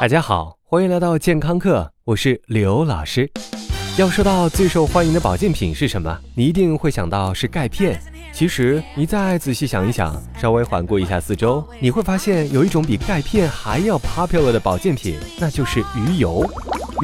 大家好，欢迎来到健康课，我是刘老师。要说到最受欢迎的保健品是什么，你一定会想到是钙片。其实你再仔细想一想，稍微环顾一下四周，你会发现有一种比钙片还要 popular 的保健品，那就是鱼油。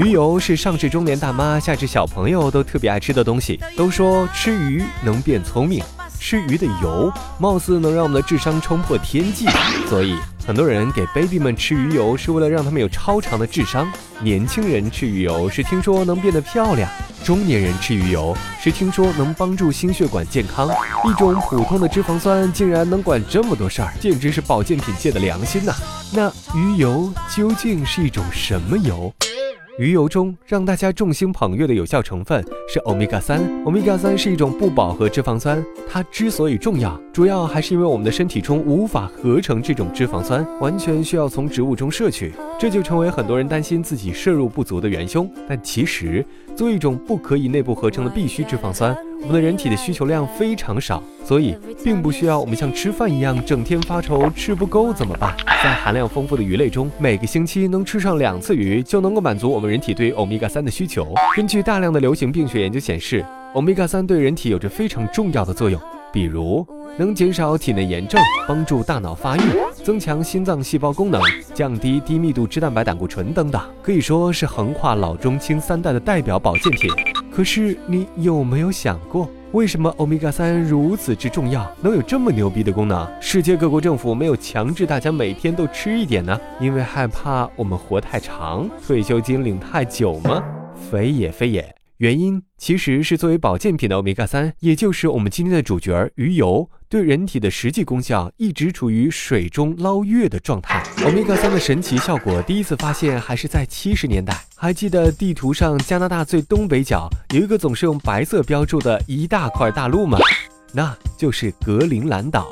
鱼油是上至中年大妈，下至小朋友都特别爱吃的东西。都说吃鱼能变聪明，吃鱼的油貌似能让我们的智商冲破天际，所以。很多人给 baby 们吃鱼油是为了让他们有超长的智商，年轻人吃鱼油是听说能变得漂亮，中年人吃鱼油是听说能帮助心血管健康。一种普通的脂肪酸竟然能管这么多事儿，简直是保健品界的良心呐！那鱼油究竟是一种什么油？鱼油中让大家众星捧月的有效成分是欧米伽三。欧米伽三是一种不饱和脂肪酸，它之所以重要，主要还是因为我们的身体中无法合成这种脂肪酸，完全需要从植物中摄取，这就成为很多人担心自己摄入不足的元凶。但其实，作为一种不可以内部合成的必需脂肪酸。我们的人体的需求量非常少，所以并不需要我们像吃饭一样整天发愁吃不够怎么办？在含量丰富的鱼类中，每个星期能吃上两次鱼就能够满足我们人体对欧米伽三的需求。根据大量的流行病学研究显示，欧米伽三对人体有着非常重要的作用，比如能减少体内炎症，帮助大脑发育，增强心脏细胞功能，降低低密度脂蛋白胆固醇等等，可以说是横跨老中青三代的代表保健品。可是你有没有想过，为什么欧米伽三如此之重要，能有这么牛逼的功能？世界各国政府没有强制大家每天都吃一点呢？因为害怕我们活太长，退休金领太久吗？非也非也。原因其实是作为保健品的欧米伽三，也就是我们今天的主角鱼油，对人体的实际功效一直处于水中捞月的状态。欧米伽三的神奇效果第一次发现还是在七十年代。还记得地图上加拿大最东北角有一个总是用白色标注的一大块大陆吗？那就是格陵兰岛。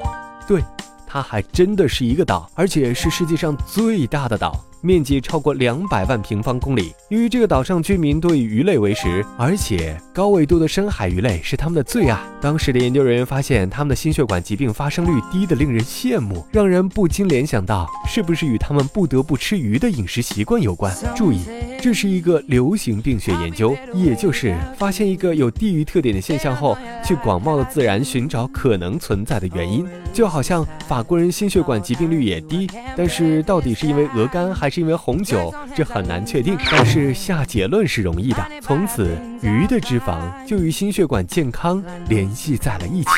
对，它还真的是一个岛，而且是世界上最大的岛。面积超过两百万平方公里。由于这个岛上居民多以鱼类为食，而且高纬度的深海鱼类是他们的最爱。当时的研究人员发现，他们的心血管疾病发生率低得令人羡慕，让人不禁联想到，是不是与他们不得不吃鱼的饮食习惯有关？注意，这是一个流行病学研究，也就是发现一个有地域特点的现象后，去广袤的自然寻找可能存在的原因。就好像法国人心血管疾病率也低，但是到底是因为鹅肝还是？因为红酒，这很难确定，但是下结论是容易的。从此，鱼的脂肪就与心血管健康联系在了一起。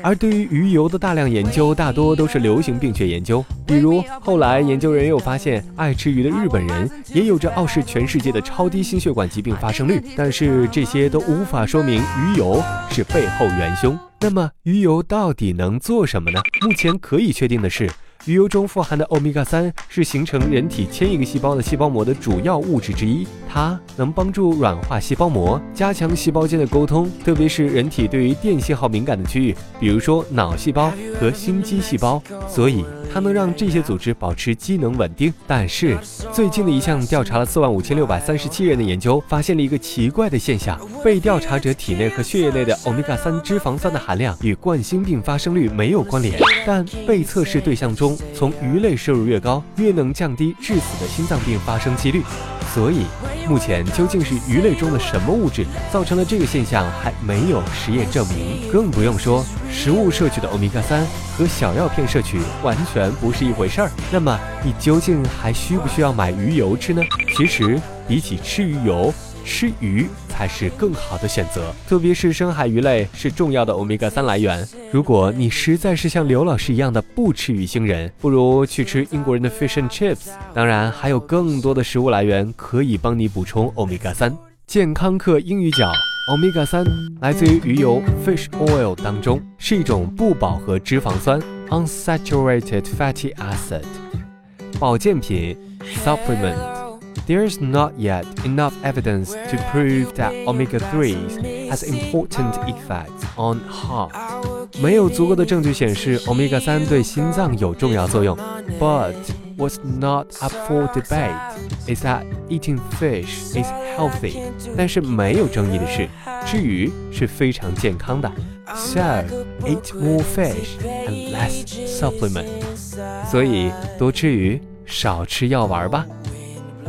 而对于鱼油的大量研究，大多都是流行病学研究。比如后来研究人又发现，爱吃鱼的日本人也有着傲视全世界的超低心血管疾病发生率。但是这些都无法说明鱼油是背后元凶。那么鱼油到底能做什么呢？目前可以确定的是。鱼油中富含的欧米伽三是形成人体千亿个细胞的细胞膜的主要物质之一，它能帮助软化细胞膜，加强细胞间的沟通，特别是人体对于电信号敏感的区域，比如说脑细胞和心肌细胞，所以它能让这些组织保持机能稳定。但是最近的一项调查了四万五千六百三十七人的研究，发现了一个奇怪的现象：被调查者体内和血液内的欧米伽三脂肪酸的含量与冠心病发生率没有关联，但被测试对象中。从鱼类摄入越高，越能降低致死的心脏病发生几率。所以，目前究竟是鱼类中的什么物质造成了这个现象，还没有实验证明。更不用说食物摄取的欧米伽三和小药片摄取完全不是一回事儿。那么，你究竟还需不需要买鱼油吃呢？其实，比起吃鱼油，吃鱼。才是更好的选择，特别是深海鱼类是重要的欧米伽三来源。如果你实在是像刘老师一样的不吃鱼星人，不如去吃英国人的 fish and chips。当然，还有更多的食物来源可以帮你补充欧米伽三。健康课英语角，欧米伽三来自于鱼油 fish oil 当中，是一种不饱和脂肪酸 unsaturated fatty acid。保健品 supplement。There's not yet enough evidence to prove that omega-3 has important effects on heart. 没有足够的证据显示 omega 三对心脏有重要作用。But what's not up for debate is that eating fish is healthy. 但是没有争议的是，吃鱼是非常健康的。So eat more fish and less supplement. 所以多吃鱼，少吃药丸吧。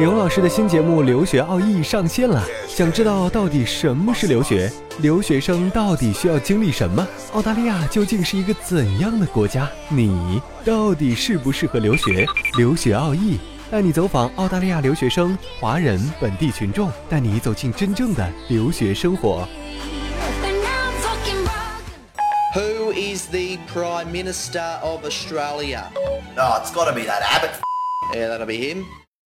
刘老师的新节目《留学奥义》上线了，想知道到底什么是留学？留学生到底需要经历什么？澳大利亚究竟是一个怎样的国家？你到底适不适合留学？留学奥义带你走访澳大利亚留学生、华人、本地群众，带你走进真正的留学生活。Who is the Prime Minister of Australia? Oh, it's got to be that Abbott. Yeah, that'll be him.